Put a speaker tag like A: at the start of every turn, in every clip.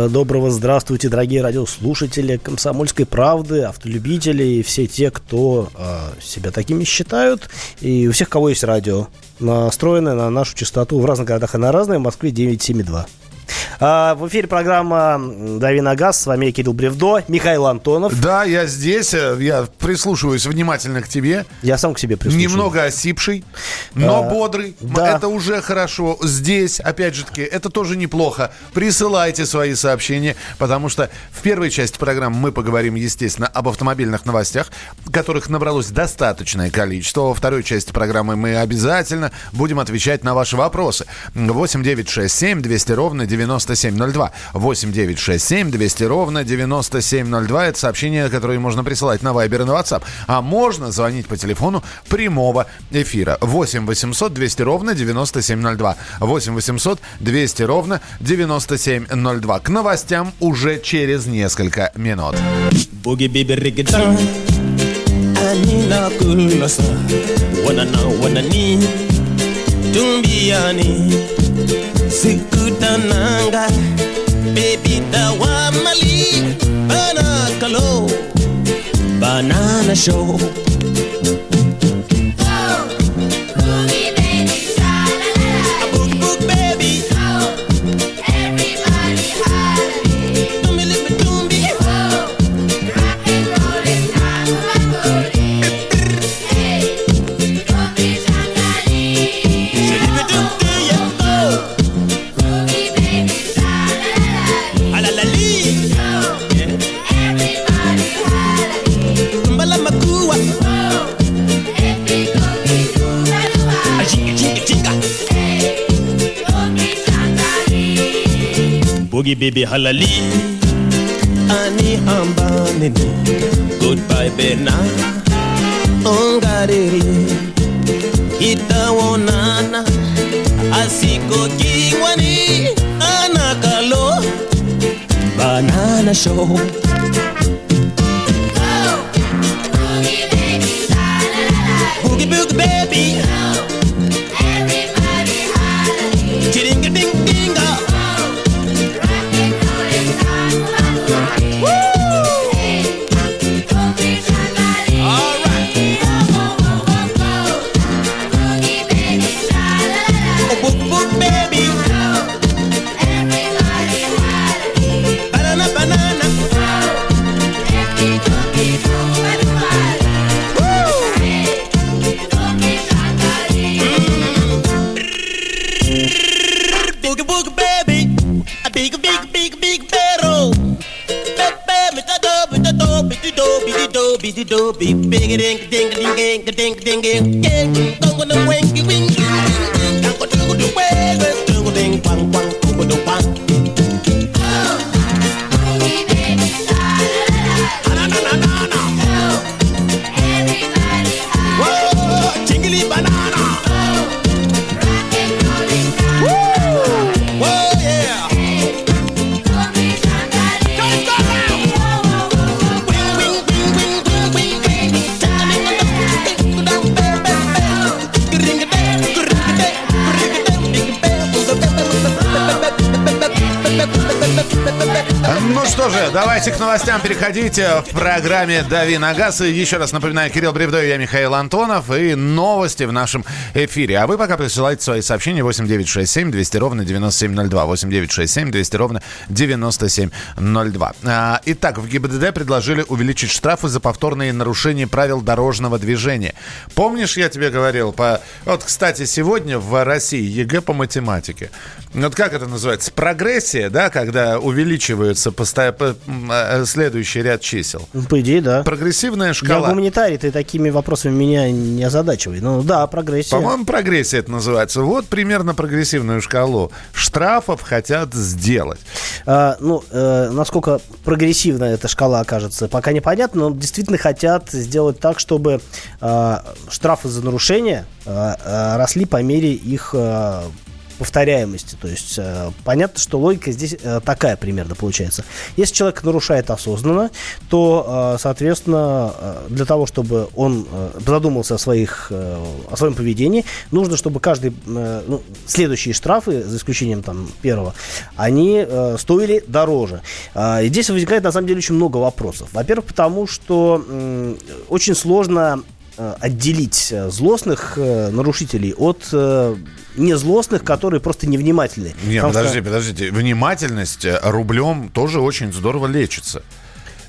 A: Э, доброго здравствуйте, дорогие радиослушатели «Комсомольской правды», автолюбители и все те, кто э, себя такими считают. И у всех, кого есть радио, настроенное на нашу частоту в разных городах и на разные, в Москве 972. А, в эфире программа «Дави на газ». С вами Кирилл Бревдо, Михаил Антонов.
B: Да, я здесь. Э, я прислушиваюсь внимательно к тебе.
A: Я сам к себе прислушиваюсь.
B: Немного осипший, но а, бодрый. Да. Это уже хорошо. Здесь, опять же таки, это тоже неплохо. Присылайте свои сообщения, потому что в первой части программы мы поговорим, естественно, об автомобильных новостях, которых набралось достаточное количество. Во второй части программы мы обязательно будем отвечать на ваши вопросы. 8 9 6 7 200 ровно 9702. 8 9 6 7 200 ровно 9702. Это сообщение, которое можно присылать на Viber и на WhatsApp. А можно звонить по телефону прямого эфира. 8 800 200 ровно 9702. 8 800 200 ровно 9702. К новостям уже через несколько минут. Tumbiani Sikutananga Baby dawa mali. Banana show baby halali. Ani ambanini Goodbye bena Ongariri. Itawonana Asiko kiwani. Anakalo. Banana show Новостям переходите в программе «Дави на газ». И еще раз напоминаю, Кирилл Бревдой, я Михаил Антонов. И новости в нашем эфире. А вы пока присылайте свои сообщения 8967 200 ровно 9702. 8967 200 ровно 9702. А, итак, в ГИБДД предложили увеличить штрафы за повторные нарушения правил дорожного движения. Помнишь, я тебе говорил, по... вот, кстати, сегодня в России ЕГЭ по математике. Вот как это называется? Прогрессия, да, когда увеличивается постоянно Э, следующий ряд чисел.
A: Ну, по идее, да.
B: Прогрессивная шкала.
A: Я гуманитарий, ты такими вопросами меня не озадачивай. Ну да, прогрессия.
B: По-моему, прогрессия это называется. Вот примерно прогрессивную шкалу штрафов хотят сделать.
A: А, ну, э, насколько прогрессивна эта шкала окажется, пока непонятно, но действительно хотят сделать так, чтобы э, штрафы за нарушения э, э, росли по мере их э, повторяемости. То есть э, понятно, что логика здесь э, такая примерно получается. Если человек нарушает осознанно, то, э, соответственно, э, для того, чтобы он э, задумался о, своих, э, о своем поведении, нужно, чтобы каждый, э, ну, следующие штрафы, за исключением там первого, они э, стоили дороже. Э, и здесь возникает, на самом деле, очень много вопросов. Во-первых, потому что э, очень сложно отделить э, злостных э, нарушителей от незлостных, которые просто невнимательны.
B: Не, подожди, что... подождите. Внимательность рублем тоже очень здорово лечится.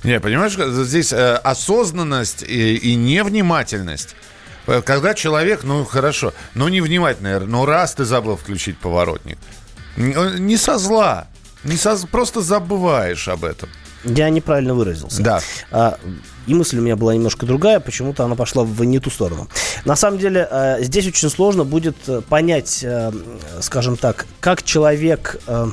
B: Не, понимаешь, здесь осознанность и, и невнимательность. Когда человек, ну хорошо, ну невнимательный, ну раз ты забыл включить поворотник. Не со зла, не со, просто забываешь об этом.
A: Я неправильно выразился.
B: Да.
A: А, и мысль у меня была немножко другая, почему-то она пошла в не ту сторону. На самом деле, а, здесь очень сложно будет э, понять, а, скажем так, как человек... А,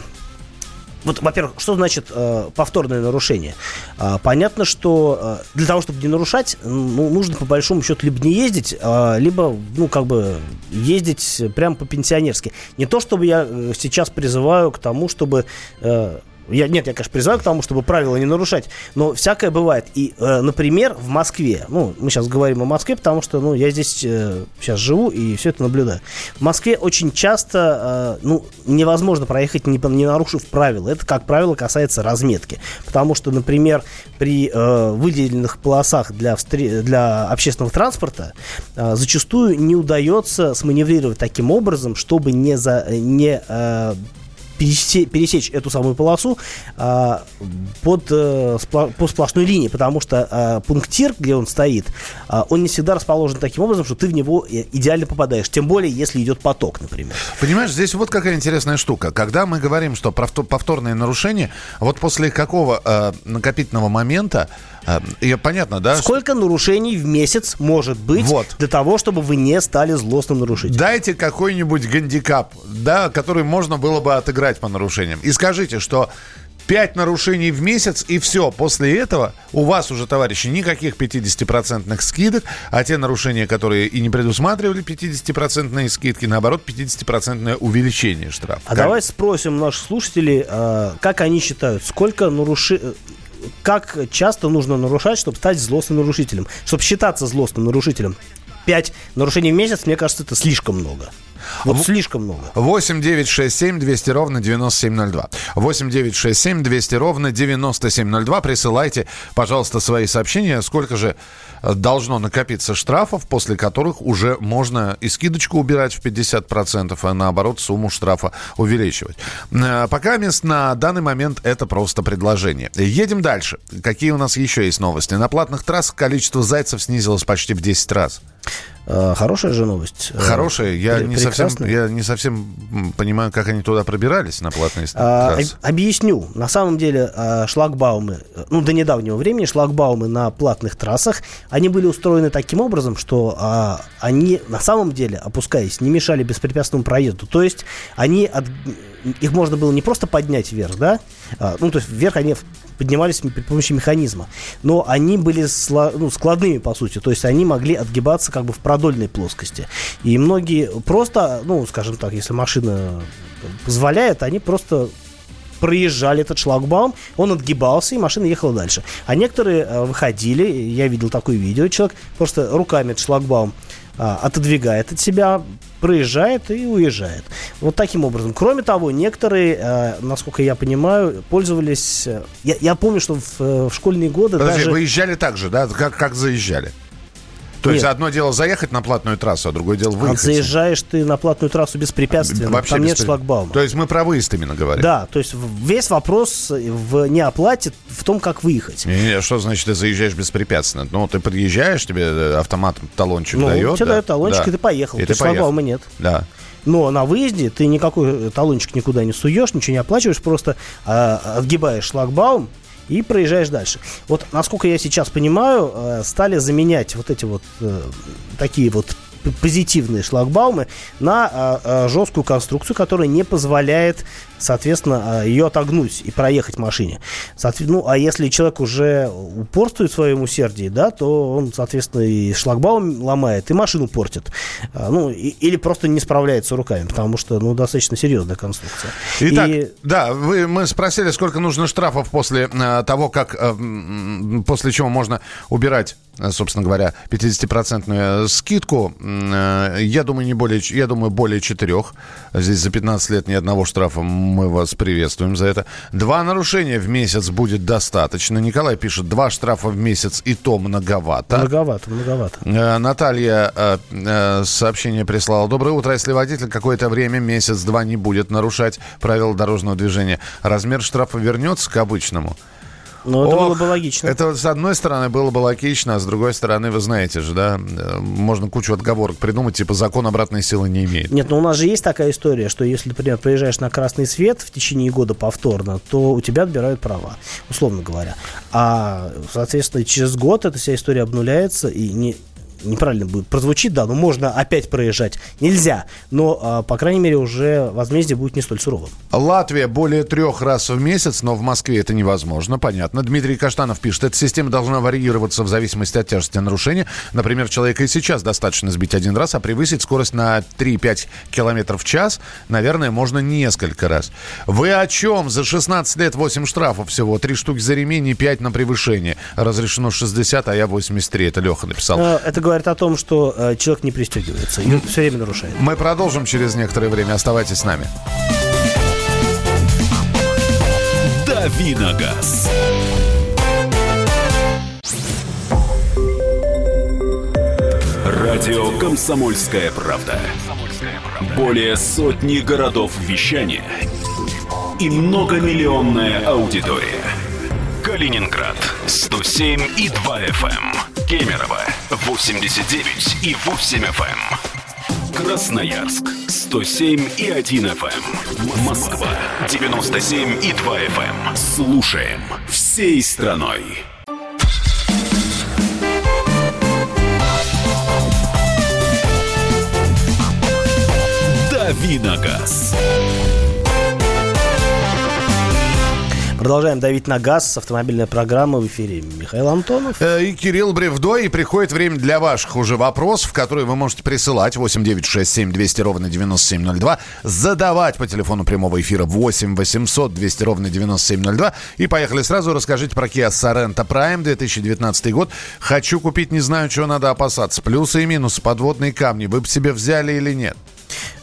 A: вот, во-первых, что значит э, повторное нарушение? Э, понятно, что э, для того, чтобы не нарушать, ну, нужно по большому счету либо не ездить, э, либо, ну, как бы ездить прямо по-пенсионерски. Не то, чтобы я сейчас призываю к тому, чтобы э, я, нет, я, конечно, призываю к тому, чтобы правила не нарушать, но всякое бывает. И, э, например, в Москве, ну, мы сейчас говорим о Москве, потому что, ну, я здесь э, сейчас живу и все это наблюдаю. В Москве очень часто, э, ну, невозможно проехать, не, не нарушив правила. Это, как правило, касается разметки. Потому что, например, при э, выделенных полосах для, для общественного транспорта э, зачастую не удается сманеврировать таким образом, чтобы не, за, не э, пересечь, эту самую полосу а, под, а, по сплошной линии, потому что а, пунктир, где он стоит, а, он не всегда расположен таким образом, что ты в него э, идеально попадаешь, тем более, если идет поток, например.
B: Понимаешь, здесь вот какая интересная штука. Когда мы говорим, что повторные нарушения, вот после какого а, накопительного момента и понятно, да?
A: Сколько нарушений в месяц может быть вот. для того, чтобы вы не стали злостным нарушителем?
B: Дайте какой-нибудь гандикап, да, который можно было бы отыграть по нарушениям. И скажите, что 5 нарушений в месяц, и все. После этого у вас уже, товарищи, никаких 50% скидок, а те нарушения, которые и не предусматривали 50% скидки, наоборот, 50% увеличение штрафа.
A: А как? давай спросим наших слушателей, а, как они считают, сколько нарушений как часто нужно нарушать, чтобы стать злостным нарушителем, чтобы считаться злостным нарушителем. Пять нарушений в месяц, мне кажется, это слишком много. Вот в... слишком много.
B: 8 9 6 7 200 ровно 9702. 8 9 6 7 200 ровно 9702. Присылайте, пожалуйста, свои сообщения. Сколько же должно накопиться штрафов, после которых уже можно и скидочку убирать в 50%, а наоборот сумму штрафа увеличивать. Э, пока мест на данный момент это просто предложение. Едем дальше. Какие у нас еще есть новости? На платных трассах количество зайцев снизилось почти в 10 раз.
A: Э, хорошая же новость.
B: Э, Хорошая. Я не, совсем, я не совсем понимаю, как они туда пробирались на платные а, трассы.
A: Объясню. На самом деле э, шлагбаумы, ну, до недавнего времени шлагбаумы на платных трассах, они были устроены таким образом, что а, они на самом деле, опускаясь, не мешали беспрепятственному проезду. То есть они от, их можно было не просто поднять вверх, да, а, ну, то есть вверх они поднимались при помощи механизма. Но они были ну, складными, по сути. То есть они могли отгибаться как бы в продольной плоскости. И многие просто, ну, скажем так, если машина позволяет, они просто проезжали этот шлагбаум, он отгибался, и машина ехала дальше. А некоторые э, выходили, я видел такое видео, человек просто руками этот шлагбаум отодвигает от себя, проезжает и уезжает. Вот таким образом. Кроме того, некоторые, э, насколько я понимаю, пользовались... Э, я, я помню, что в, в школьные годы
B: Подожди,
A: даже...
B: выезжали так же, да? Как, как заезжали? То нет. есть одно дело заехать на платную трассу, а другое дело выехать. А
A: заезжаешь ты на платную трассу беспрепятственно, Вообще там нет шлагбаума.
B: То есть мы про выезд именно говорим.
A: Да, то есть весь вопрос в неоплате в том, как выехать.
B: Не, не, что значит ты заезжаешь беспрепятственно? Ну, ты подъезжаешь, тебе э, автомат талончик ну, дает.
A: тебе да? дает талончик, да. и ты поехал. И ты шлагбаума нет.
B: Да.
A: Но на выезде ты никакой талончик никуда не суешь, ничего не оплачиваешь, просто а, отгибаешь шлагбаум, и проезжаешь дальше. Вот, насколько я сейчас понимаю, э, стали заменять вот эти вот э, такие вот позитивные шлагбаумы на а, а, жесткую конструкцию, которая не позволяет соответственно, а, ее отогнуть и проехать машине. Ну, а если человек уже упорствует в своем усердии, да, то он, соответственно, и шлагбаум ломает, и машину портит. Ну, и, или просто не справляется руками, потому что, ну, достаточно серьезная конструкция.
B: Итак, и... да, вы, мы спросили, сколько нужно штрафов после того, как, э, после чего можно убирать собственно говоря, 50-процентную скидку. Э, я думаю, не более, я думаю, более четырех. Здесь за 15 лет ни одного штрафа мы вас приветствуем за это. Два нарушения в месяц будет достаточно. Николай пишет, два штрафа в месяц и то многовато.
A: Многовато, многовато. Э,
B: Наталья э, э, сообщение прислала. Доброе утро. Если водитель какое-то время, месяц-два не будет нарушать правила дорожного движения, размер штрафа вернется к обычному?
A: Ну, это Ох, было бы логично.
B: Это, с одной стороны, было бы логично, а с другой стороны, вы знаете же, да, можно кучу отговорок придумать, типа закон обратной силы не имеет.
A: Нет, ну у нас же есть такая история, что если, например, проезжаешь на красный свет в течение года повторно, то у тебя отбирают права, условно говоря. А, соответственно, через год эта вся история обнуляется, и не, неправильно будет прозвучит, да, но можно опять проезжать. Нельзя, но, а, по крайней мере, уже возмездие будет не столь суровым.
B: Латвия более трех раз в месяц, но в Москве это невозможно, понятно. Дмитрий Каштанов пишет, эта система должна варьироваться в зависимости от тяжести нарушения. Например, человека и сейчас достаточно сбить один раз, а превысить скорость на 3-5 км в час, наверное, можно несколько раз. Вы о чем? За 16 лет 8 штрафов всего, 3 штуки за ремень и 5 на превышение. Разрешено 60, а я 83. Это Леха написал.
A: Э, это говорит о том, что э, человек не пристегивается и все время нарушает.
B: Мы продолжим через некоторое время. Оставайтесь с нами.
C: Давиногаз. Радио «Комсомольская правда». Более сотни городов вещания и многомиллионная аудитория. Калининград 107 и 2 FM. Кемерово 89 и 8 FM. Эм. Красноярск 107 и 1 FM. Эм. Москва 97 и 2 FM. Эм. Слушаем всей страной. Давиногаз.
A: Продолжаем давить на газ. Автомобильная программа в эфире. Михаил Антонов.
B: Э, и Кирилл Бревдо. И приходит время для ваших уже вопросов, которые вы можете присылать. 8967 200 ровно 9702. Задавать по телефону прямого эфира 8 800 200 ровно 9702. И поехали сразу. Расскажите про Kia Sorento Prime 2019 год. Хочу купить, не знаю, чего надо опасаться. Плюсы и минусы, подводные камни. Вы бы себе взяли или нет?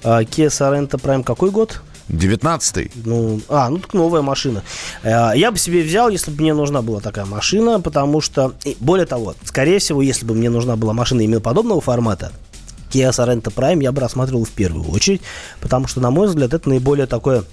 A: А, Kia Sorento Prime какой год?
B: 19-й.
A: Ну, а, ну так новая машина. Э, я бы себе взял, если бы мне нужна была такая машина, потому что, более того, скорее всего, если бы мне нужна была машина именно подобного формата, Kia Sorento Prime я бы рассматривал в первую очередь, потому что, на мой взгляд, это наиболее такое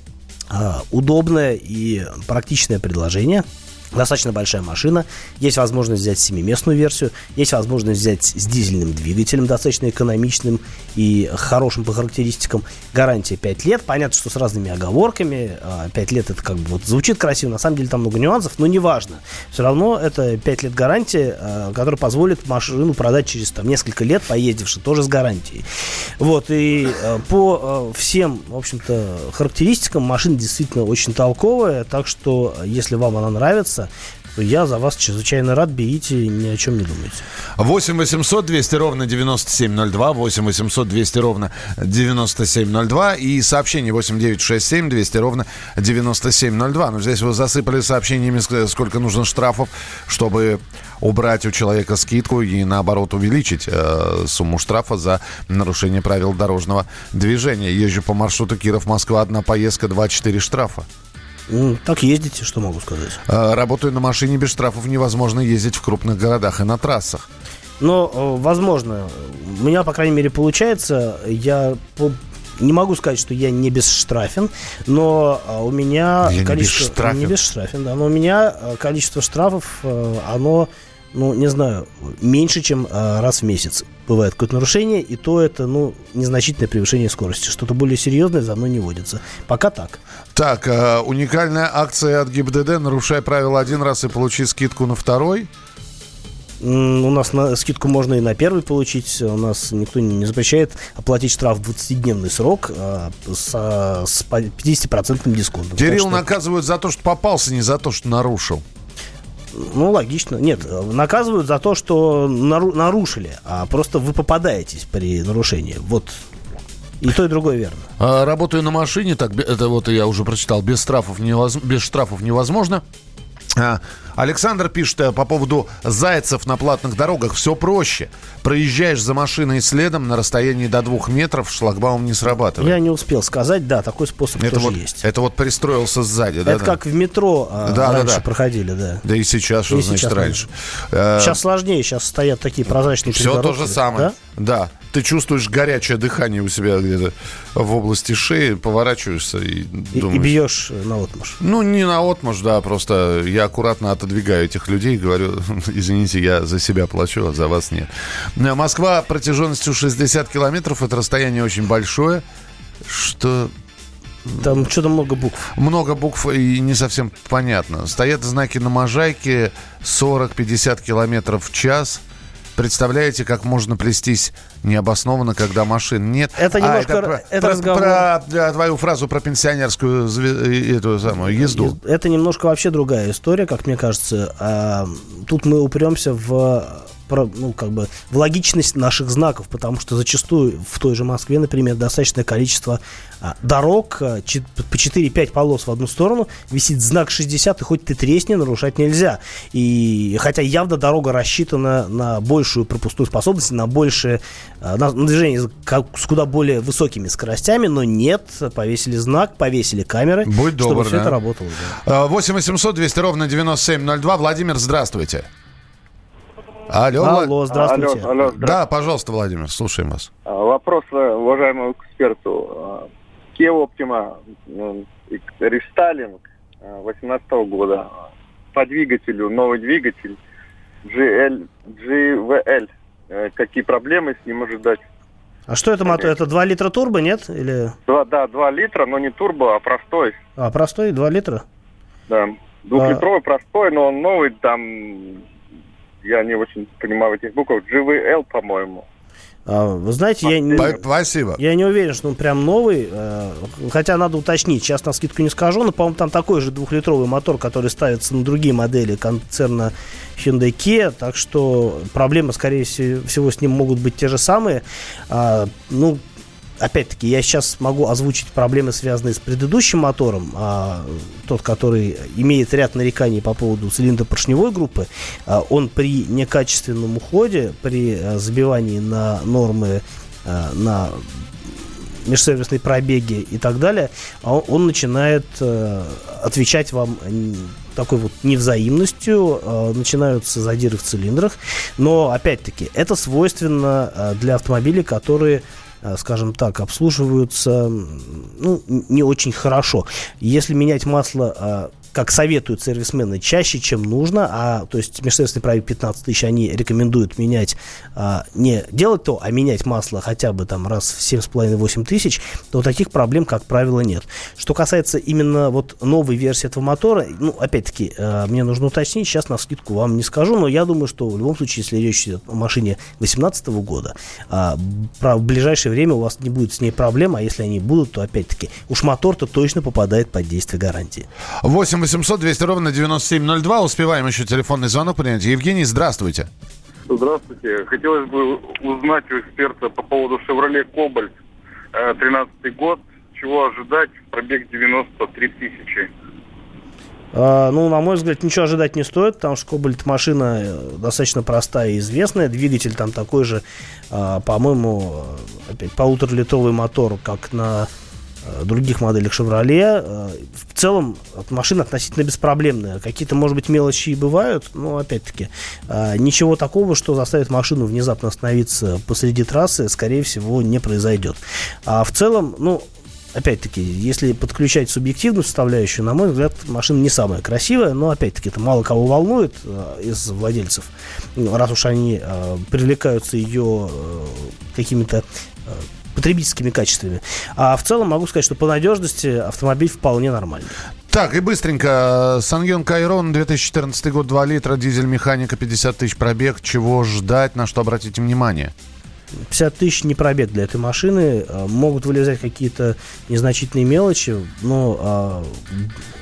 A: а, удобное и практичное предложение – Достаточно большая машина. Есть возможность взять семиместную версию. Есть возможность взять с дизельным двигателем, достаточно экономичным и хорошим по характеристикам. Гарантия 5 лет. Понятно, что с разными оговорками. 5 а, лет это как бы вот звучит красиво. На самом деле там много нюансов, но неважно. Все равно это 5 лет гарантии, а, которая позволит машину продать через там, несколько лет, поездивши тоже с гарантией. Вот. И а, по всем, в общем-то, характеристикам машина действительно очень толковая. Так что, если вам она нравится, место, я за вас чрезвычайно рад, берите, ни о чем не думайте.
B: 8 800 200 ровно 9702, 8 800 200 ровно 9702 и сообщение 8 967 200 ровно 9702. Но здесь вы засыпали сообщениями, сколько нужно штрафов, чтобы убрать у человека скидку и наоборот увеличить э, сумму штрафа за нарушение правил дорожного движения. Езжу по маршруту Киров-Москва, одна поездка, 2-4 штрафа.
A: Так ездите, что могу сказать.
B: А, работаю на машине без штрафов, невозможно ездить в крупных городах и на трассах.
A: Но, э, возможно, у меня, по крайней мере, получается, я не могу сказать, что я не бесштрафен, но а, у меня
B: я количество...
A: Не бесштрафен. да, но у меня э, количество штрафов, э, оно ну, не знаю, меньше, чем а, раз в месяц бывает какое-то нарушение, и то это, ну, незначительное превышение скорости. Что-то более серьезное за мной не водится. Пока так.
B: Так, э, уникальная акция от ГИБДД. Нарушай правила один раз и получи скидку на второй.
A: У нас на скидку можно и на первый получить. У нас никто не запрещает оплатить штраф в 20-дневный срок а, с, с 50% дисконтом.
B: Кирилл что... наказывают за то, что попался, не за то, что нарушил.
A: Ну, логично. Нет, наказывают за то, что нару- нарушили, а просто вы попадаетесь при нарушении. Вот и то, и другое верно.
B: А, работаю на машине, так это вот я уже прочитал, без штрафов, невоз... без штрафов невозможно. А, Александр пишет э, по поводу зайцев на платных дорогах. Все проще. Проезжаешь за машиной следом на расстоянии до двух метров, шлагбаум не срабатывает.
A: Я не успел сказать, да, такой способ
B: это
A: тоже
B: вот,
A: есть.
B: Это вот пристроился сзади,
A: это да?
B: Это
A: как в метро а, да, раньше да, да. проходили, да.
B: Да и сейчас, что и значит сейчас раньше?
A: Сейчас сложнее, сейчас стоят такие прозрачные
B: Все то же самое. Да? да ты чувствуешь горячее дыхание у себя где-то в области шеи, поворачиваешься и,
A: и думаешь... И бьешь на отмаш.
B: Ну, не на отмаш, да, просто я аккуратно отодвигаю этих людей и говорю, извините, я за себя плачу, а за вас нет. Москва протяженностью 60 километров, это расстояние очень большое, что
A: там что-то много букв.
B: Много букв и не совсем понятно. Стоят знаки на Можайке 40-50 километров в час – Представляете, как можно плестись необоснованно, когда машин нет?
A: Это немножко... А, это
B: про, это разговор... про, про твою фразу про пенсионерскую эту самую езду.
A: Это немножко вообще другая история, как мне кажется. А, тут мы упремся в ну, как бы, в логичность наших знаков, потому что зачастую в той же Москве, например, достаточное количество а, дорог, а, по 4-5 полос в одну сторону, висит знак 60, и хоть ты тресни, нарушать нельзя. И хотя явно дорога рассчитана на большую пропускную способность, на большее а, на движение с куда более высокими скоростями, но нет, повесили знак, повесили камеры,
B: Будь
A: чтобы
B: добр,
A: все
B: да?
A: это работало. Да.
B: 8 800 200 ровно 9702. Владимир, здравствуйте.
A: Алло, алло, здравствуйте. Алло, алло,
B: здравствуйте. Да, пожалуйста, Владимир, слушаем вас.
D: А, вопрос э, уважаемому эксперту. Kia Optima рестайлинг 2018 года. По двигателю, новый двигатель GL, GVL. Э, какие проблемы с ним ожидать?
A: А что это мотор? Это 2 литра турбо, нет? Или...
D: 2, да, 2 литра, но не турбо, а простой.
A: А, простой, 2 литра?
D: Да. Двухлитровый а... простой, но он новый, там я не очень понимаю этих букв. GVL, по-моему.
A: А, вы знаете, я не,
B: Спасибо.
A: я не уверен, что он прям новый, э, хотя надо уточнить, сейчас на скидку не скажу, но, по-моему, там такой же двухлитровый мотор, который ставится на другие модели концерна Hyundai Kia, так что проблемы, скорее всего, с ним могут быть те же самые. А, ну, опять-таки, я сейчас могу озвучить проблемы, связанные с предыдущим мотором, а, тот, который имеет ряд нареканий по поводу цилиндропоршневой группы. А, он при некачественном уходе, при а, забивании на нормы, а, на межсервисной пробеги и так далее, а он, он начинает а, отвечать вам такой вот невзаимностью, э, начинаются задиры в цилиндрах, но опять-таки это свойственно э, для автомобилей, которые Э, скажем так, обслуживаются ну, не очень хорошо. Если менять масло а, как советуют сервисмены, чаще, чем нужно, а то есть межсервисный пробег 15 тысяч, они рекомендуют менять, а, не делать то, а менять масло хотя бы там раз в 7,5-8 тысяч, то таких проблем, как правило, нет. Что касается именно вот новой версии этого мотора, ну, опять-таки, а, мне нужно уточнить, сейчас на скидку вам не скажу, но я думаю, что в любом случае, если речь идет о машине 2018 года, а, про, в ближайшее время у вас не будет с ней проблем, а если они будут, то опять-таки уж мотор-то точно попадает под действие гарантии.
B: 8 800 200 ровно 9702. Успеваем еще телефонный звонок принять. Евгений, здравствуйте.
D: Здравствуйте. Хотелось бы узнать у эксперта по поводу Chevrolet Cobalt 13 э, год. Чего ожидать? Пробег 93 тысячи.
A: А, ну, на мой взгляд, ничего ожидать не стоит, потому что Кобальт машина э, достаточно простая и известная. Двигатель там такой же, а, по-моему, э, опять полуторалитровый мотор, как на других моделях Chevrolet. Э, в целом машина относительно беспроблемная. Какие-то, может быть, мелочи и бывают, но, опять-таки, э, ничего такого, что заставит машину внезапно остановиться посреди трассы, скорее всего, не произойдет. А в целом, ну, опять-таки, если подключать субъективную составляющую, на мой взгляд, машина не самая красивая, но, опять-таки, это мало кого волнует э, из владельцев, ну, раз уж они э, привлекаются ее э, какими-то потребительскими качествами. А в целом могу сказать, что по надежности автомобиль вполне нормальный.
E: Так, и быстренько. Сангюн Кайрон, 2014 год, 2 литра, дизель механика, 50 тысяч пробег. Чего ждать, на что обратите внимание?
A: 50 тысяч не пробег для этой машины. А, могут вылезать какие-то незначительные мелочи, но а,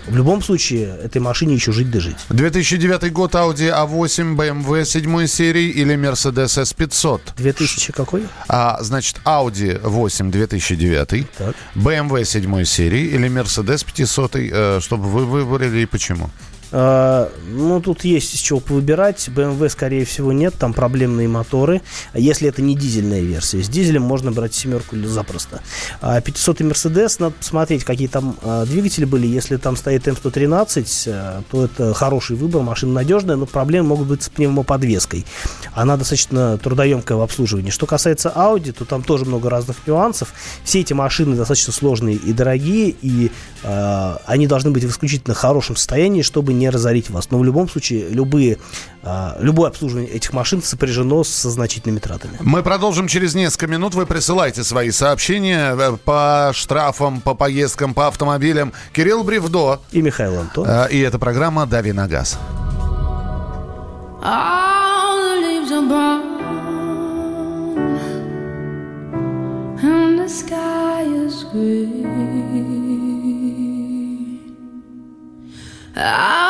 A: в любом случае этой машине еще жить да жить.
E: 2009 год Audi A8, BMW 7 серии или Mercedes S500?
A: 2000 какой?
E: А, значит, Audi 8 2009, так. BMW 7 серии или Mercedes 500, э, чтобы вы выбрали и почему?
A: А, ну, тут есть из чего выбирать. BMW, скорее всего, нет. Там проблемные моторы. Если это не дизельная версия. С дизелем можно брать семерку или запросто. А 500 Mercedes, надо посмотреть, какие там а, двигатели были. Если там стоит М113, а, то это хороший выбор. Машина надежная, но проблемы могут быть с пневмоподвеской. Она достаточно трудоемкая в обслуживании. Что касается Audi, то там тоже много разных нюансов. Все эти машины достаточно сложные и дорогие, и э, они должны быть в исключительно хорошем состоянии, чтобы не разорить вас. Но в любом случае, любые, а, любое обслуживание этих машин сопряжено со значительными тратами.
E: Мы продолжим через несколько минут. Вы присылайте свои сообщения э, по штрафам, по поездкам, по автомобилям. Кирилл Бревдо.
A: И Михаил Антон.
E: А, и это программа «Дави на газ». And the sky is green. I've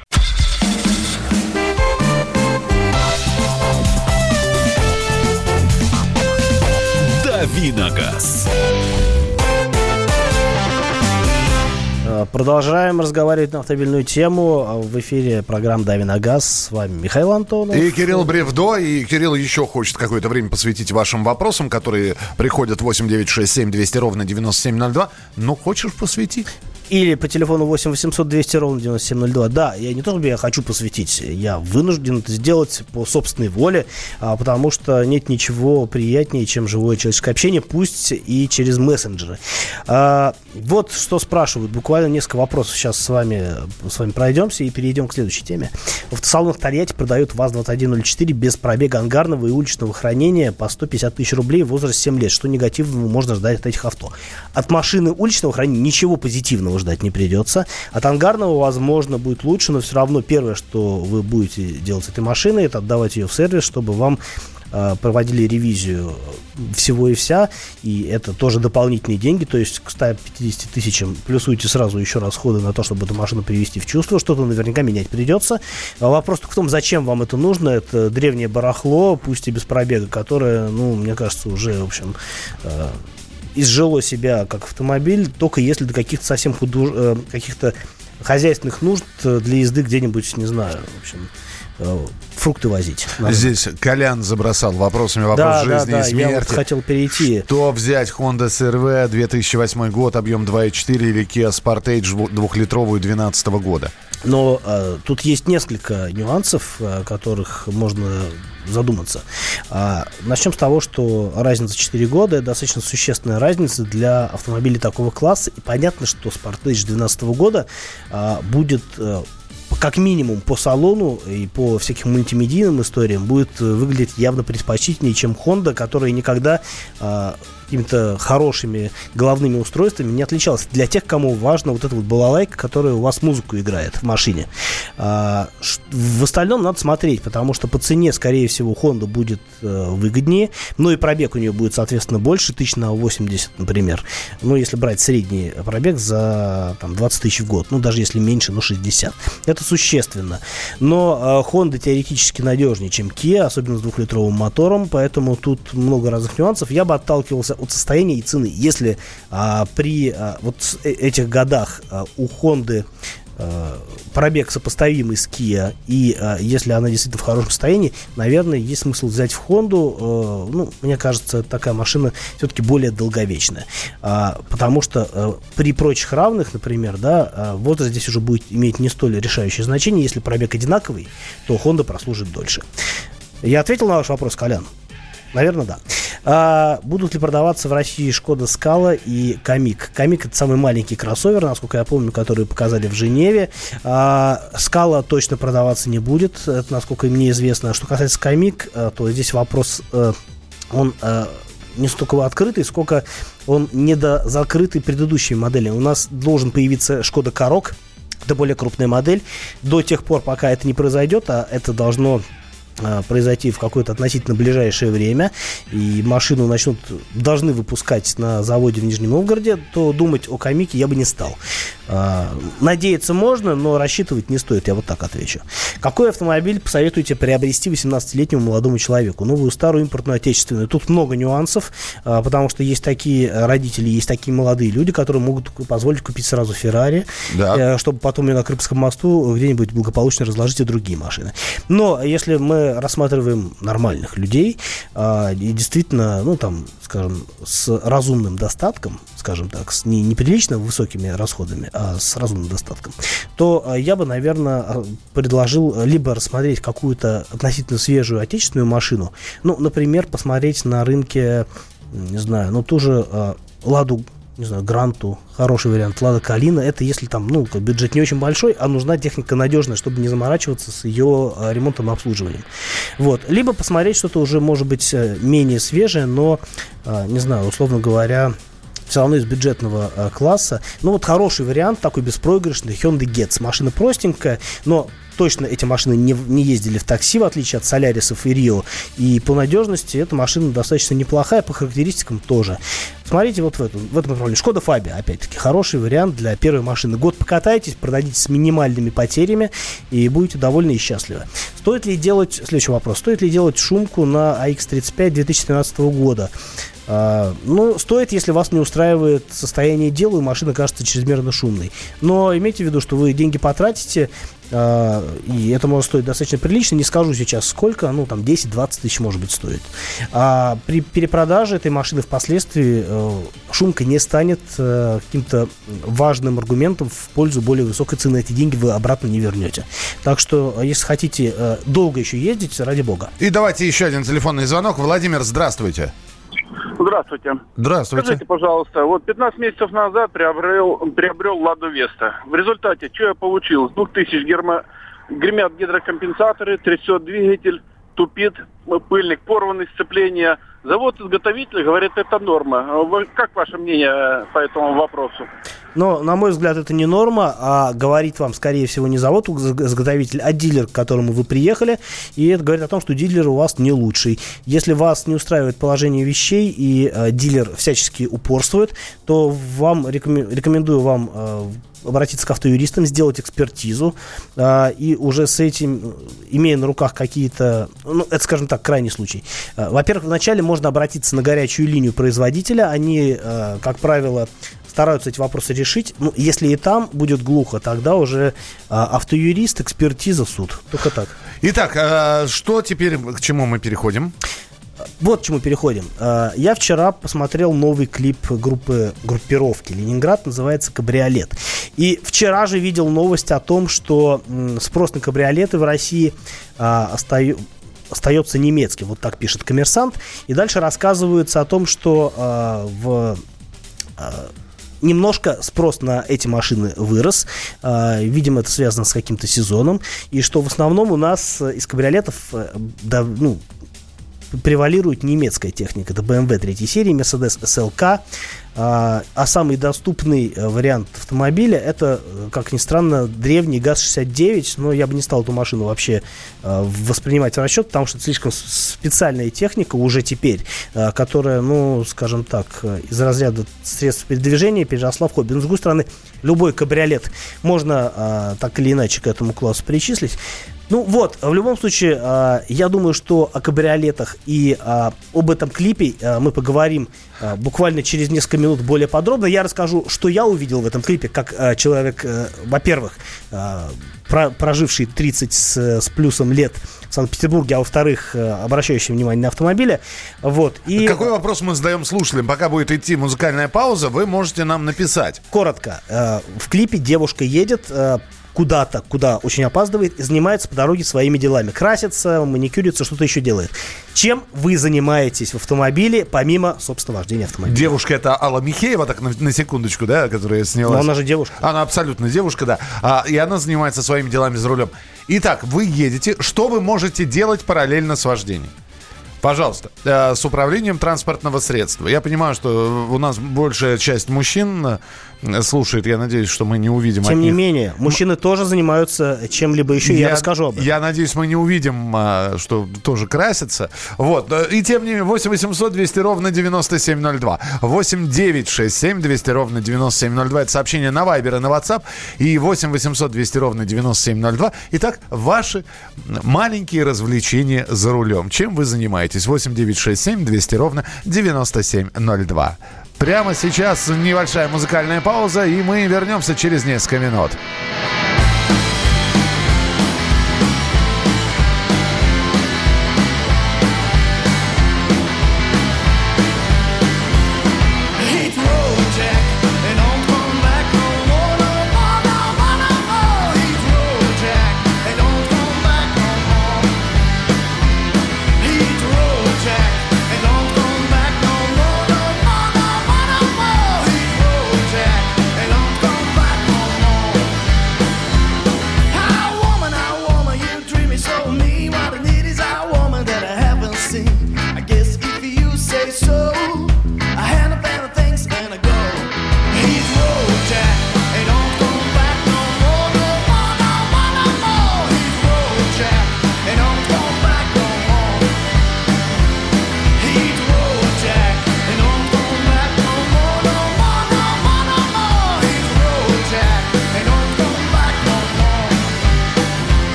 E: Давиногаз.
A: Продолжаем разговаривать на автомобильную тему. В эфире программа «Дави на газ». С вами Михаил Антонов.
B: И Кирилл Бревдо. И Кирилл еще хочет какое-то время посвятить вашим вопросам, которые приходят 8967 200 ровно 9702. Ну, хочешь посвятить?
A: Или по телефону 8 800 200 ровно 9702. Да, я не то, чтобы я хочу посвятить, я вынужден это сделать по собственной воле, а, потому что нет ничего приятнее, чем живое человеческое общение, пусть и через мессенджеры. Вот что спрашивают, буквально несколько вопросов сейчас с вами, с вами пройдемся и перейдем к следующей теме. В автосалонах Тольятти продают ВАЗ-2104 без пробега ангарного и уличного хранения по 150 тысяч рублей в возрасте 7 лет. Что негативного можно ждать от этих авто? От машины уличного хранения ничего позитивного ждать не придется. От ангарного, возможно, будет лучше, но все равно первое, что вы будете делать с этой машиной, это отдавать ее в сервис, чтобы вам проводили ревизию всего и вся, и это тоже дополнительные деньги, то есть к 150 тысячам плюсуйте сразу еще расходы на то, чтобы эту машину привести в чувство, что-то наверняка менять придется. А вопрос в том, зачем вам это нужно, это древнее барахло, пусть и без пробега, которое, ну, мне кажется, уже, в общем, э, изжило себя как автомобиль, только если до каких-то совсем худу... Э, каких-то хозяйственных нужд для езды где-нибудь, не знаю, в общем, э, фрукты возить.
B: Надо. Здесь Колян забросал вопросами вопрос да, жизни да, да, и смерти. Я вот
A: хотел перейти.
B: Что взять Honda CRV 2008 год, объем 2.4 или Kia Sportage двухлитровую 2012 года?
A: Но э, тут есть несколько нюансов, о которых можно задуматься. А, начнем с того, что разница 4 года это достаточно существенная разница для автомобилей такого класса. И понятно, что Sportage 2012 года а, будет а, как минимум по салону и по всяким мультимедийным историям будет э, выглядеть явно предпочтительнее, чем Honda, которая никогда а, какими-то хорошими головными устройствами не отличалась. Для тех, кому важно вот эта вот балалайка, которая у вас музыку играет в машине. А, в остальном надо смотреть, потому что по цене, скорее всего, Honda будет э, выгоднее, ну и пробег у нее будет, соответственно, больше, тысяч на 80, например. Ну, если брать средний пробег за там, 20 тысяч в год, ну, даже если меньше, ну, 60. Это существенно. Но э, Honda теоретически надежнее, чем Kia, особенно с двухлитровым мотором, поэтому тут много разных нюансов. Я бы отталкивался от состояния и цены. Если а, при а, вот э, этих годах а, у Honda а, пробег сопоставимый с Kia, и а, если она действительно в хорошем состоянии, наверное, есть смысл взять в Honda. А, ну, мне кажется, такая машина все-таки более долговечная. А, потому что а, при прочих равных, например, да, а, возраст здесь уже будет иметь не столь решающее значение. Если пробег одинаковый, то Honda прослужит дольше. Я ответил на ваш вопрос, Колян? Наверное, да. А, будут ли продаваться в России Шкода Скала и Камик? Камик это самый маленький кроссовер, насколько я помню, который показали в Женеве. А, Скала точно продаваться не будет, это насколько мне известно. Что касается Камик, а, то здесь вопрос, а, он а, не столько открытый, сколько он недозакрытый предыдущими моделями. У нас должен появиться Шкода Корок, это более крупная модель. До тех пор, пока это не произойдет, а это должно а, произойти в какое-то относительно ближайшее время, и машину начнут, должны выпускать на заводе в Нижнем Новгороде, то думать о комике я бы не стал. А, надеяться можно, но рассчитывать не стоит, я вот так отвечу. Какой автомобиль посоветуете приобрести 18-летнему молодому человеку? Новую, старую, импортную, отечественную? Тут много нюансов, а, потому что есть такие родители, есть такие молодые люди, которые могут позволить купить сразу Феррари, да. Э, чтобы потом ее на Крымском мосту где-нибудь благополучно разложить и другие машины. Но если мы рассматриваем нормальных людей, а, и действительно, ну, там, скажем, с разумным достатком, скажем так, с не неприлично высокими расходами, а с разумным достатком, то а, я бы, наверное, а, предложил либо рассмотреть какую-то относительно свежую отечественную машину, ну, например, посмотреть на рынке, не знаю, ну, ту же а, Ладу не знаю, Гранту, хороший вариант, Лада Калина, это если там, ну, бюджет не очень большой, а нужна техника надежная, чтобы не заморачиваться с ее а, ремонтом и обслуживанием. Вот. Либо посмотреть что-то уже, может быть, э, менее свежее, но, а, не знаю, условно говоря, все равно из бюджетного э, класса. Ну, вот хороший вариант, такой беспроигрышный, Hyundai Getz. Машина простенькая, но точно эти машины не, не ездили в такси, в отличие от Солярисов и Рио. И по надежности эта машина достаточно неплохая, по характеристикам тоже. Смотрите вот в этом, в этом направлении. Шкода Фабия, опять-таки, хороший вариант для первой машины. Год покатайтесь, продадите с минимальными потерями и будете довольны и счастливы. Стоит ли делать, следующий вопрос, стоит ли делать шумку на AX35 2013 года? А, ну, стоит, если вас не устраивает состояние дела, и машина кажется чрезмерно шумной. Но имейте в виду, что вы деньги потратите, и это может стоить достаточно прилично. Не скажу сейчас сколько, ну там 10-20 тысяч может быть стоит. А при перепродаже этой машины впоследствии э, шумка не станет э, каким-то важным аргументом в пользу более высокой цены. Эти деньги вы обратно не вернете. Так что, э, если хотите долго еще ездить, ради бога.
B: И давайте еще один телефонный звонок. Владимир, здравствуйте.
F: Здравствуйте.
B: Здравствуйте.
F: Скажите, пожалуйста, вот 15 месяцев назад приобрел, приобрел Ладу Веста. В результате, что я получил? С 2000 гермо... гремят гидрокомпенсаторы, трясет двигатель, тупит, пыльник, порванный сцепления. Завод-изготовитель говорит, это норма. Как ваше мнение по этому вопросу?
A: Но, на мой взгляд, это не норма, а говорит вам, скорее всего, не завод-изготовитель, а дилер, к которому вы приехали. И это говорит о том, что дилер у вас не лучший. Если вас не устраивает положение вещей и э, дилер всячески упорствует, то вам рекомендую вам э, обратиться к автоюристам, сделать экспертизу, э, и уже с этим, имея на руках какие-то, ну, это, скажем так, крайний случай. Э, во-первых, вначале можно обратиться на горячую линию производителя, они, э, как правило, стараются эти вопросы решить. Ну, если и там будет глухо, тогда уже а, автоюрист, экспертиза, суд. Только так.
B: Итак, а, что теперь, к чему мы переходим?
A: Вот к чему переходим. А, я вчера посмотрел новый клип группы группировки Ленинград, называется «Кабриолет». И вчера же видел новость о том, что спрос на кабриолеты в России а, остается остается немецким, вот так пишет коммерсант. И дальше рассказывается о том, что э, в э, немножко спрос на эти машины вырос. А, видимо, это связано с каким-то сезоном. И что в основном у нас из кабриолетов э, да, ну, превалирует немецкая техника. Это BMW 3 серии, Mercedes SLK. А, а самый доступный э, вариант автомобиля это, э, как ни странно, древний ГАЗ-69, но я бы не стал эту машину вообще э, воспринимать в расчет, потому что это слишком специальная техника уже теперь, которая, ну, скажем так, из разряда средств передвижения переросла в хобби. Но, с другой стороны, любой кабриолет можно так или иначе к этому классу причислить. Ну вот, в любом случае, я думаю, что о кабриолетах и об этом клипе мы поговорим буквально через несколько минут более подробно. Я расскажу, что я увидел в этом клипе, как э, человек, э, во-первых, э, про, проживший 30 с, с плюсом лет в Санкт-Петербурге, а во-вторых, э, обращающий внимание на автомобили. Вот,
B: и... Какой вопрос мы задаем слушателям? Пока будет идти музыкальная пауза, вы можете нам написать.
A: Коротко. Э, в клипе девушка едет э, куда-то, куда очень опаздывает, и занимается по дороге своими делами. Красится, маникюрится, что-то еще делает. Чем вы занимаетесь в автомобиле, помимо, собственно, вождения автомобиля?
B: Девушка это Алла Михеева, так на, на секундочку, да, которая снялась. Но
A: она же девушка.
B: Она абсолютно девушка, да. А, и она занимается своими делами за рулем. Итак, вы едете. Что вы можете делать параллельно с вождением? Пожалуйста, э, с управлением транспортного средства. Я понимаю, что у нас большая часть мужчин слушает. Я надеюсь, что мы не увидим.
A: Тем не них... менее, мужчины тоже занимаются чем-либо еще. Я, я расскажу об этом.
B: Я надеюсь, мы не увидим, а, что тоже красятся. Вот. И тем не менее, 8 800 200 ровно 9702. 8 9 6 7 200 ровно 9702. Это сообщение на Вайбер и на WhatsApp. И 8 800 200 ровно 9702. Итак, ваши маленькие развлечения за рулем. Чем вы занимаетесь? дозванивайтесь 8 9 6 7 200 ровно 9702. Прямо сейчас небольшая музыкальная пауза, и мы вернемся через несколько минут.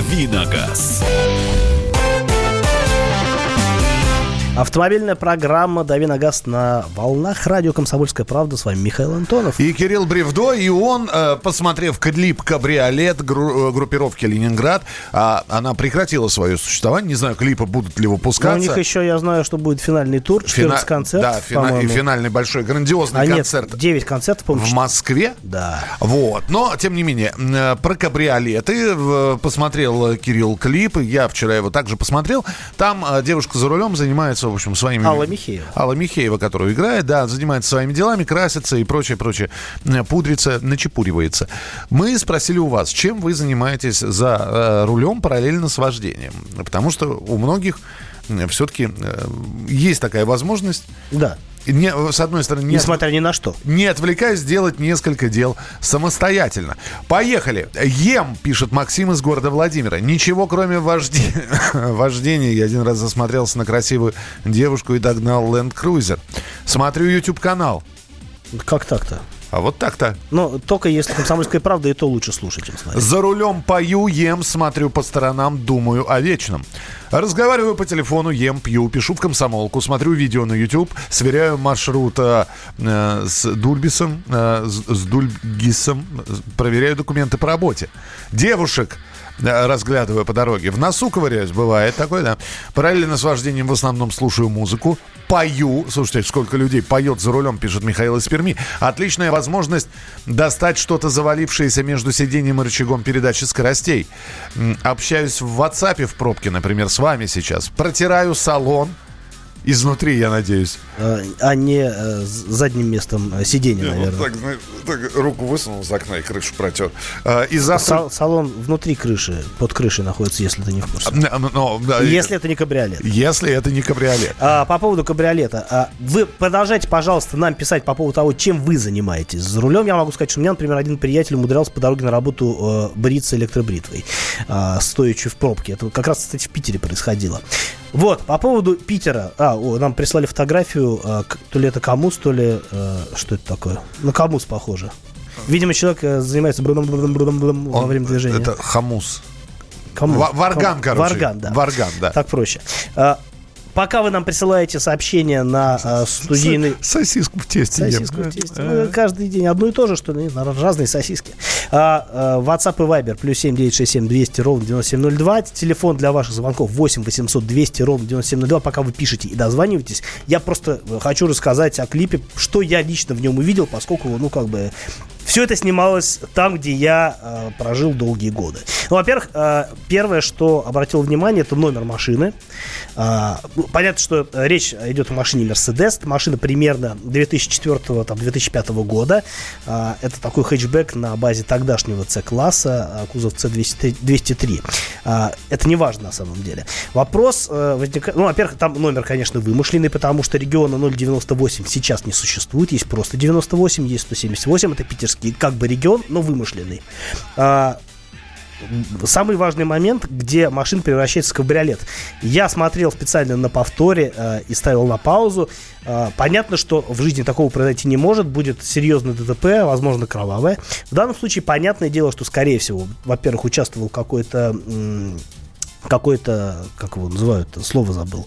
C: Давиногаз.
A: Автомобильная программа «Дави на газ» на волнах радио «Комсомольская правда». С вами Михаил Антонов.
B: И Кирилл Бревдо. И он, э, посмотрев клип «Кабриолет» э, группировки «Ленинград», а, она прекратила свое существование. Не знаю, клипы будут ли выпускаться.
A: Но у них еще, я знаю, что будет финальный тур, 14
B: Фина...
A: концерт,
B: Да, фина... и финальный большой грандиозный
A: а
B: концерт.
A: Нет, 9 концертов, по
B: В Москве?
A: Да.
B: Вот. Но, тем не менее, про кабриолеты посмотрел Кирилл клип. Я вчера его также посмотрел. Там девушка за рулем занимается, в общем, своими...
A: Алла Михеева.
B: Алла Михеева, которую играет, да, занимается своими делами, красится и прочее, прочее, пудрится, начепуривается. Мы спросили у вас, чем вы занимаетесь за э, рулем параллельно с вождением? Потому что у многих все-таки э, есть такая возможность.
A: Да.
B: Не, с одной стороны, не,
A: несмотря ни на что.
B: Не отвлекаясь сделать несколько дел самостоятельно. Поехали. Ем, пишет Максим из города Владимира. Ничего, кроме вождения. вождения. Я один раз засмотрелся на красивую девушку и догнал Land Cruiser. Смотрю YouTube-канал.
A: Как так-то?
B: А вот так-то.
A: Ну, только если комсомольская правда, и то лучше слушать, чем смотреть.
B: За рулем пою, ем, смотрю по сторонам, думаю о вечном. Разговариваю по телефону, ем, пью, пишу в комсомолку, смотрю видео на YouTube, сверяю маршрут э, с Дульбисом, э, с, с Дульгисом, проверяю документы по работе. Девушек разглядываю по дороге. В носу ковыряюсь, бывает такое, да. Параллельно с вождением в основном слушаю музыку, пою. Слушайте, сколько людей поет за рулем, пишет Михаил из Перми. Отличная возможность достать что-то завалившееся между сиденьем и рычагом передачи скоростей. Общаюсь в WhatsApp в пробке, например, с вами сейчас. Протираю салон. Изнутри, я надеюсь.
A: А, а не э, задним местом сиденья,
B: Не,
A: наверное.
B: Ну, так, так, руку высунул из окна и крышу протер. А, и завтра...
A: Сал, салон внутри крыши, под крышей находится, если ты не в курсе.
B: Но, но, да,
A: если это не кабриолет.
B: Если это не кабриолет.
A: А, по поводу кабриолета. А, вы продолжайте, пожалуйста, нам писать по поводу того, чем вы занимаетесь. За рулем я могу сказать, что у меня, например, один приятель умудрялся по дороге на работу э, бриться электробритвой, э, стоячи в пробке. Это как раз, кстати, в Питере происходило. Вот, по поводу Питера. А, о, нам прислали фотографию, э, то ли это Камус, то ли... Э, что это такое? На Камус похоже. Видимо, человек э, занимается брудом, брудом, брудом, брудом во время движения.
B: Это хамус.
A: Кому?
B: Ва- Варган, короче.
A: Варган, да.
B: Варган, да.
A: Так проще. А, Пока вы нам присылаете сообщения на а, студийный...
B: Сосиску в тесте.
A: Сосиску в тесте. Ну, каждый день одно и то же, что ли? Разные сосиски. А, а, WhatsApp и Viber плюс 7 967 200 ровно 9702. Телефон для ваших звонков 8 800 200 ровно 9702. Пока вы пишете и дозваниваетесь, я просто хочу рассказать о клипе, что я лично в нем увидел, поскольку, ну, как бы, все это снималось там, где я э, прожил долгие годы. Ну, во-первых, э, первое, что обратил внимание, это номер машины. Э, понятно, что речь идет о машине Mercedes. Машина примерно 2004-2005 года. Э, это такой хэтчбэк на базе тогдашнего C-класса, кузов C203. Э, это не важно на самом деле. Вопрос э, возникает... Ну, во-первых, там номер, конечно, вымышленный, потому что региона 098 сейчас не существует. Есть просто 98, есть 178. Это питерский как бы регион, но вымышленный. А, самый важный момент, где машина превращается в кабриолет. Я смотрел специально на повторе э, и ставил на паузу. Э, понятно, что в жизни такого произойти не может. Будет серьезное ДТП, возможно, кровавое. В данном случае, понятное дело, что, скорее всего, во-первых, участвовал какой-то... М- какой-то, как его называют, слово забыл,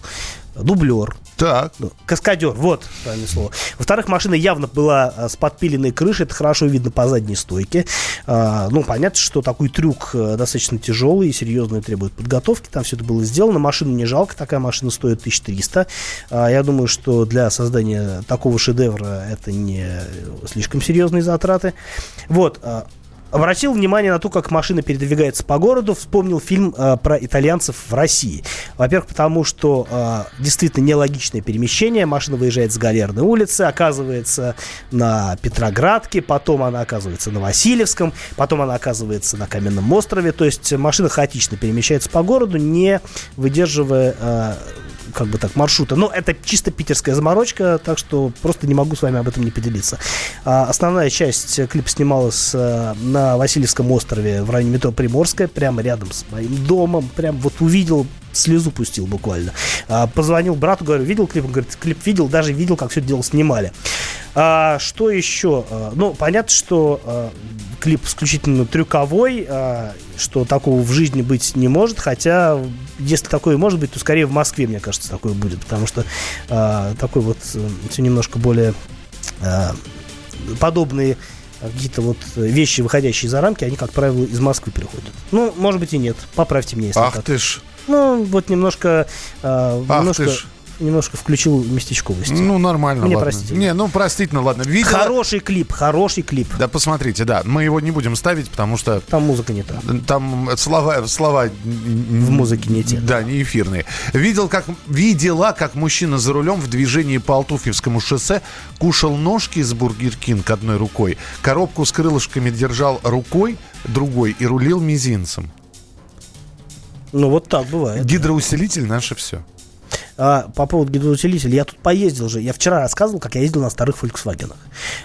A: дублер.
B: Так.
A: Каскадер, вот правильное слово. Во-вторых, машина явно была а, с подпиленной крышей, это хорошо видно по задней стойке. А, ну, понятно, что такой трюк а, достаточно тяжелый и серьезно требует подготовки. Там все это было сделано. Машину не жалко, такая машина стоит 1300. А, я думаю, что для создания такого шедевра это не слишком серьезные затраты. Вот. Обратил внимание на то, как машина передвигается по городу, вспомнил фильм э, про итальянцев в России. Во-первых, потому что э, действительно нелогичное перемещение. Машина выезжает с Галерной улицы, оказывается на Петроградке, потом она оказывается на Васильевском, потом она оказывается на Каменном острове. То есть машина хаотично перемещается по городу, не выдерживая э, как бы так, маршрута. Но это чисто питерская заморочка, так что просто не могу с вами об этом не поделиться. А, основная часть клипа снималась а, на Васильевском острове в районе метро Приморская, прямо рядом с моим домом. Прям вот увидел, слезу пустил буквально. А, позвонил брату, говорю, видел клип? Он говорит, клип видел, даже видел, как все дело снимали. А, что еще? А, ну, понятно, что а, клип исключительно трюковой, а, что такого в жизни быть не может, хотя если такое может быть, то скорее в Москве, мне кажется, такое будет, потому что а, такой вот э, все немножко более а, подобные какие-то вот вещи, выходящие за рамки, они, как правило, из Москвы приходят. Ну, может быть и нет. Поправьте меня, если
B: Ах
A: так.
B: ты ж.
A: Ну, вот немножко...
B: Ах немножко... ты ж
A: немножко включил местечковости.
B: Ну, нормально,
A: Мне
B: ладно.
A: простите.
B: Не, ну, простительно, ладно. Видела...
A: Хороший клип, хороший клип.
B: Да, посмотрите, да. Мы его не будем ставить, потому что...
A: Там музыка не та.
B: Там слова... слова...
A: В музыке не те.
B: Да, не эфирные. Видел, как... Видела, как мужчина за рулем в движении по Алтуфьевскому шоссе кушал ножки из Бургер Кинг одной рукой, коробку с крылышками держал рукой другой и рулил мизинцем.
A: Ну, вот так бывает.
B: Гидроусилитель наше все.
A: А, по поводу гидроусилителя, я тут поездил же. Я вчера рассказывал, как я ездил на старых Volkswagen.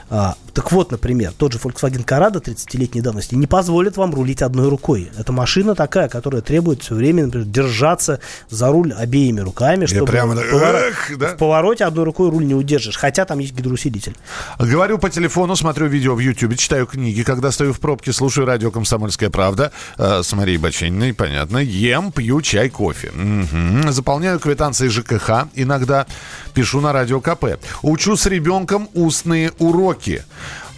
A: А, так вот, например, тот же Volkswagen Corrado 30-летней давности не позволит вам рулить одной рукой. Это машина такая, которая требует все время, например, держаться за руль обеими руками, чтобы
B: прямо,
A: в, повор...
B: эх, да?
A: в повороте одной рукой руль не удержишь. Хотя там есть гидроусилитель.
B: Говорю по телефону, смотрю видео в YouTube, читаю книги, когда стою в пробке, слушаю радио «Комсомольская правда» э, с Марией Бачининой, понятно. Ем, пью чай, кофе. Угу. Заполняю квитанции ЖКХ, иногда пишу на радио КП. Учу с ребенком устные уроки.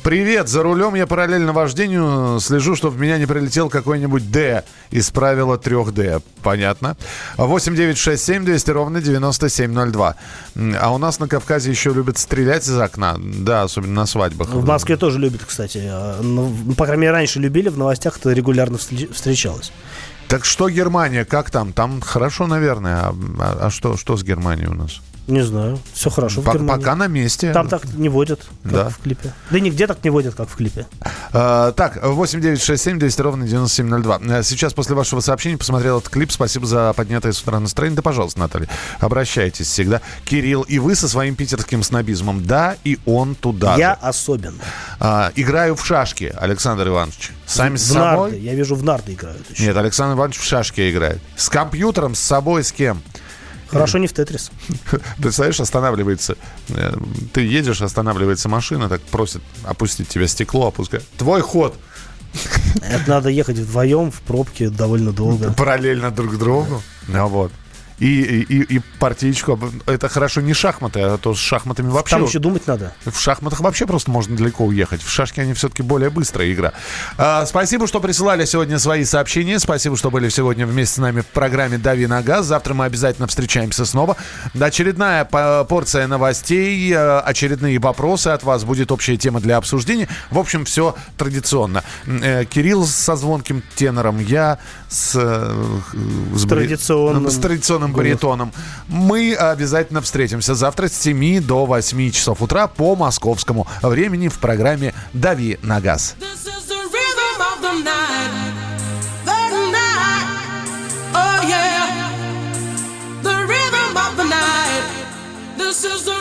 B: Привет, за рулем я параллельно вождению слежу, чтобы в меня не прилетел какой-нибудь Д из правила 3D. Понятно. 8 9 6 7 200 ровно 9702. А у нас на Кавказе еще любят стрелять из окна. Да, особенно на свадьбах.
A: В Москве тоже любят, кстати. А, ну, по крайней мере, раньше любили, в новостях это регулярно встречалось.
B: Так что Германия, как там? Там хорошо, наверное. А, а, а что, что с Германией у нас?
A: Не знаю. Все хорошо
B: По- в. Пока на месте.
A: Там так не водят, как да. в клипе. Да нигде так не водят, как в клипе.
B: А, так, 8 9 6 7 200 ровно 9702. Э, сейчас после вашего сообщения посмотрел этот клип. Спасибо за поднятое с утра настроение. Да, пожалуйста, Наталья, обращайтесь всегда. Кирилл, и вы со своим питерским снобизмом. Да, и он туда
A: Я
B: же.
A: особенно.
B: А, играю в шашки, Александр Иванович. Сами
A: в
B: с собой?
A: Нарды. Я вижу, в нарды играют еще.
B: Нет, Александр Иванович в шашки играет. С компьютером, с собой, с кем?
A: Хорошо, не в Тетрис.
B: Представляешь, останавливается. э, Ты едешь, останавливается машина, так просит опустить тебе стекло, опускай. Твой ход.
A: Это надо ехать вдвоем в пробке довольно долго.
B: Параллельно друг другу. Ну вот. И, и, и партиечку. Это хорошо не шахматы, а то с шахматами вообще...
A: Там еще думать надо.
B: В шахматах вообще просто можно далеко уехать. В шашки они все-таки более быстрая игра. А, спасибо, что присылали сегодня свои сообщения. Спасибо, что были сегодня вместе с нами в программе «Дави на газ». Завтра мы обязательно встречаемся снова. Очередная порция новостей, э, очередные вопросы от вас. Будет общая тема для обсуждения. В общем, все традиционно. Э, Кирилл со звонким тенором, я с... Э,
A: с традиционным.
B: С традиционным баритоном. Мы обязательно встретимся завтра с 7 до 8 часов утра по московскому времени в программе «Дави на газ». This is the